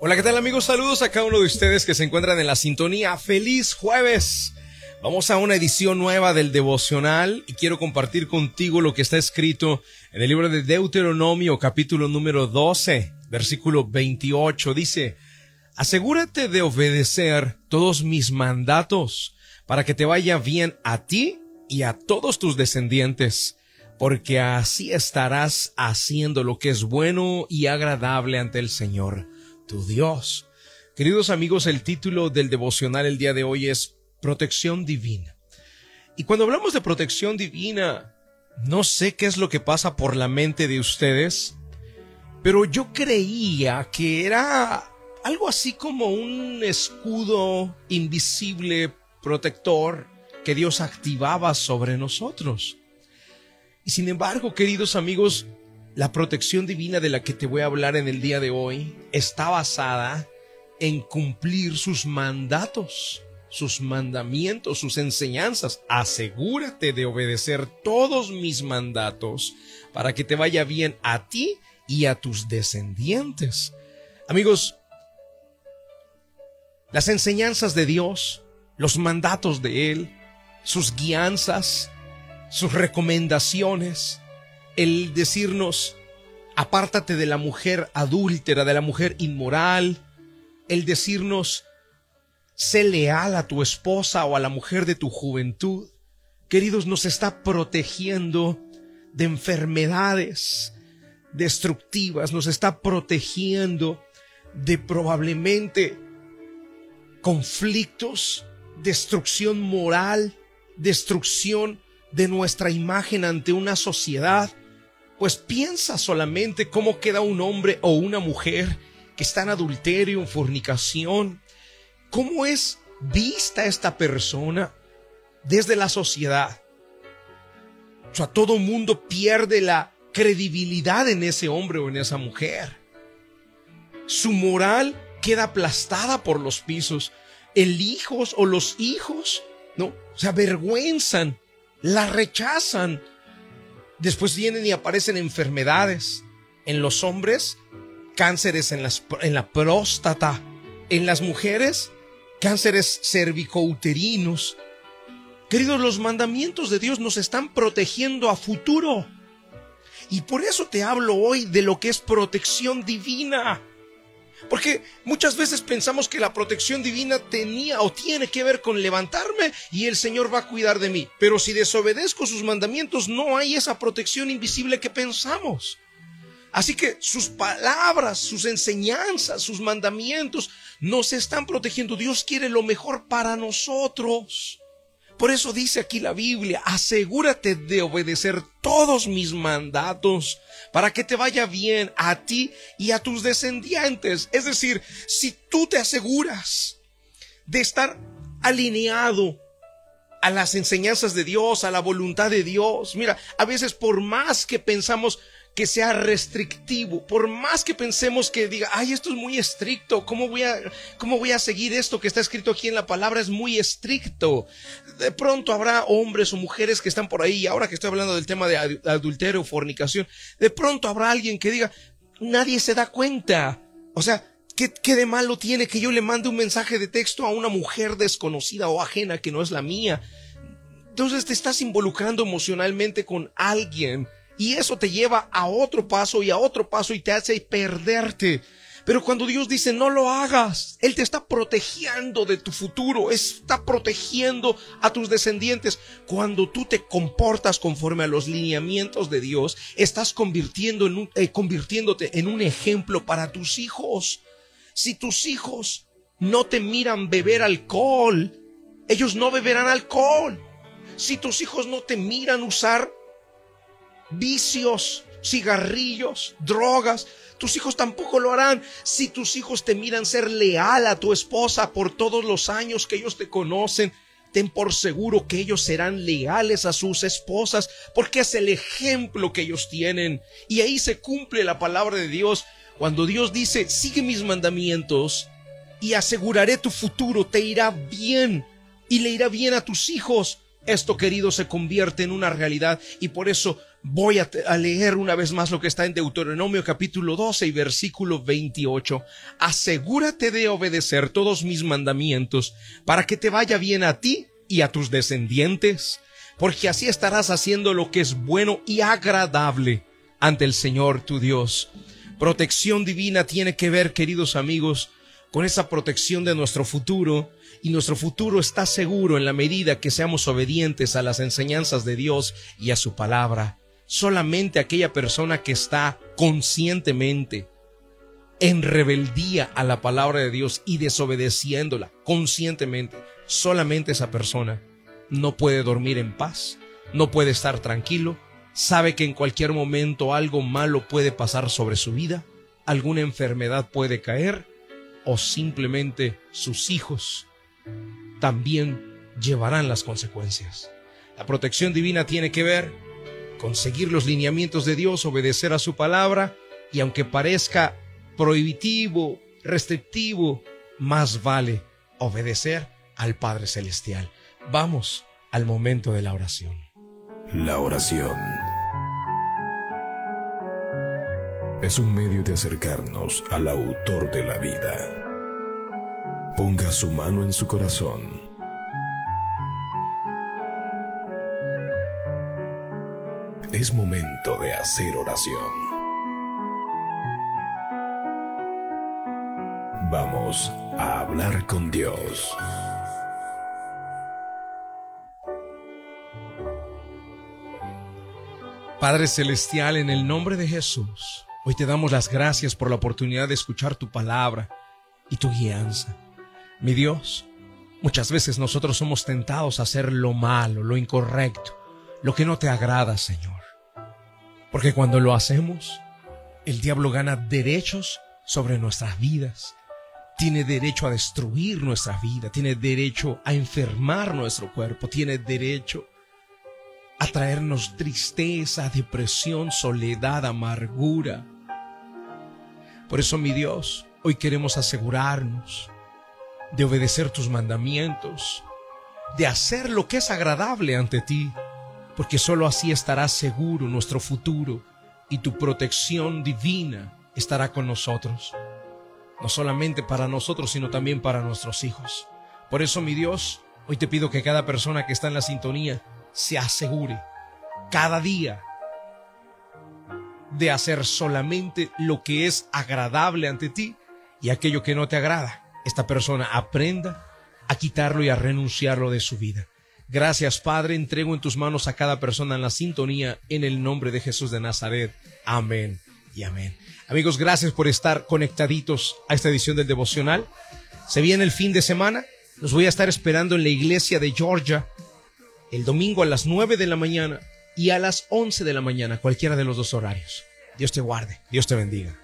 Hola, ¿qué tal amigos? Saludos a cada uno de ustedes que se encuentran en la sintonía. Feliz jueves. Vamos a una edición nueva del devocional y quiero compartir contigo lo que está escrito en el libro de Deuteronomio capítulo número 12, versículo 28. Dice, asegúrate de obedecer todos mis mandatos para que te vaya bien a ti y a todos tus descendientes, porque así estarás haciendo lo que es bueno y agradable ante el Señor tu Dios. Queridos amigos, el título del devocional el día de hoy es Protección Divina. Y cuando hablamos de protección divina, no sé qué es lo que pasa por la mente de ustedes, pero yo creía que era algo así como un escudo invisible protector que Dios activaba sobre nosotros. Y sin embargo, queridos amigos, la protección divina de la que te voy a hablar en el día de hoy está basada en cumplir sus mandatos, sus mandamientos, sus enseñanzas. Asegúrate de obedecer todos mis mandatos para que te vaya bien a ti y a tus descendientes. Amigos, las enseñanzas de Dios, los mandatos de Él, sus guianzas, sus recomendaciones, el decirnos, apártate de la mujer adúltera, de la mujer inmoral, el decirnos, sé leal a tu esposa o a la mujer de tu juventud, queridos, nos está protegiendo de enfermedades destructivas, nos está protegiendo de probablemente conflictos, destrucción moral, destrucción de nuestra imagen ante una sociedad, pues piensa solamente cómo queda un hombre o una mujer que está en adulterio, en fornicación. ¿Cómo es vista esta persona desde la sociedad? O sea, todo mundo pierde la credibilidad en ese hombre o en esa mujer. Su moral queda aplastada por los pisos. El hijos o los hijos, ¿no? Se avergüenzan, la rechazan Después vienen y aparecen enfermedades. En los hombres, cánceres en, en la próstata. En las mujeres, cánceres cervicouterinos. Queridos, los mandamientos de Dios nos están protegiendo a futuro. Y por eso te hablo hoy de lo que es protección divina. Porque muchas veces pensamos que la protección divina tenía o tiene que ver con levantarme y el Señor va a cuidar de mí. Pero si desobedezco sus mandamientos, no hay esa protección invisible que pensamos. Así que sus palabras, sus enseñanzas, sus mandamientos nos están protegiendo. Dios quiere lo mejor para nosotros. Por eso dice aquí la Biblia, asegúrate de obedecer todos mis mandatos para que te vaya bien a ti y a tus descendientes. Es decir, si tú te aseguras de estar alineado a las enseñanzas de Dios, a la voluntad de Dios, mira, a veces por más que pensamos, que sea restrictivo. Por más que pensemos que diga, ay, esto es muy estricto, ¿cómo voy a, cómo voy a seguir esto que está escrito aquí en la palabra? Es muy estricto. De pronto habrá hombres o mujeres que están por ahí, ahora que estoy hablando del tema de adulterio fornicación, de pronto habrá alguien que diga, nadie se da cuenta. O sea, ¿Qué, ¿Qué, de malo tiene que yo le mande un mensaje de texto a una mujer desconocida o ajena que no es la mía? Entonces te estás involucrando emocionalmente con alguien y eso te lleva a otro paso y a otro paso y te hace perderte. Pero cuando Dios dice no lo hagas, Él te está protegiendo de tu futuro, está protegiendo a tus descendientes. Cuando tú te comportas conforme a los lineamientos de Dios, estás eh, convirtiéndote en un ejemplo para tus hijos. Si tus hijos no te miran beber alcohol, ellos no beberán alcohol. Si tus hijos no te miran usar vicios, cigarrillos, drogas. Tus hijos tampoco lo harán si tus hijos te miran ser leal a tu esposa por todos los años que ellos te conocen. Ten por seguro que ellos serán leales a sus esposas porque es el ejemplo que ellos tienen. Y ahí se cumple la palabra de Dios cuando Dios dice, sigue mis mandamientos y aseguraré tu futuro, te irá bien y le irá bien a tus hijos. Esto, querido, se convierte en una realidad y por eso Voy a, leer una vez más lo que está en Deuteronomio capítulo 12 y versículo 28. Asegúrate de obedecer todos mis mandamientos para que te vaya bien a ti y a tus descendientes, porque así estarás haciendo lo que es bueno y agradable ante el Señor tu Dios. Protección divina tiene que ver, queridos amigos, con esa protección de nuestro futuro, y nuestro futuro está seguro en la medida que seamos obedientes a las enseñanzas de Dios y a su palabra. Solamente aquella persona que está conscientemente en rebeldía a la palabra de Dios y desobedeciéndola conscientemente, solamente esa persona no puede dormir en paz, no puede estar tranquilo, sabe que en cualquier momento algo malo puede pasar sobre su vida, alguna enfermedad puede caer o simplemente sus hijos también llevarán las consecuencias. La protección divina tiene que ver con seguir los lineamientos de Dios, obedecer a su palabra y aunque parezca prohibitivo, restrictivo, más vale obedecer al Padre Celestial. Vamos al momento de la oración. La oración es un medio de acercarnos al autor de la vida. Ponga su mano en su corazón. Es momento de hacer oración. Vamos a hablar con Dios. Padre Celestial, en el nombre de Jesús, hoy te damos las gracias por la oportunidad de escuchar tu palabra y tu guianza. Mi Dios, muchas veces nosotros somos tentados a hacer lo malo, lo incorrecto, lo que no te agrada, Señor. Porque cuando lo hacemos, el diablo gana derechos sobre nuestras vidas. Tiene derecho a destruir nuestra vida, tiene derecho a enfermar nuestro cuerpo, tiene derecho a traernos tristeza, depresión, soledad, amargura. Por eso, mi Dios, hoy queremos asegurarnos de obedecer tus mandamientos, de hacer lo que es agradable ante ti, porque sólo así estará seguro nuestro futuro y tu protección divina estará con nosotros, no solamente para nosotros, sino también para nuestros hijos. Por eso, mi Dios, hoy te pido que cada persona que está en la sintonía se asegure cada día de hacer solamente lo que es agradable ante ti y aquello que no te agrada. Esta persona aprenda a quitarlo y a renunciarlo de su vida. Gracias Padre, entrego en tus manos a cada persona en la sintonía en el nombre de Jesús de Nazaret. Amén y amén. Amigos, gracias por estar conectaditos a esta edición del devocional. Se viene el fin de semana. Los voy a estar esperando en la iglesia de Georgia el domingo a las 9 de la mañana y a las 11 de la mañana, cualquiera de los dos horarios. Dios te guarde, Dios te bendiga.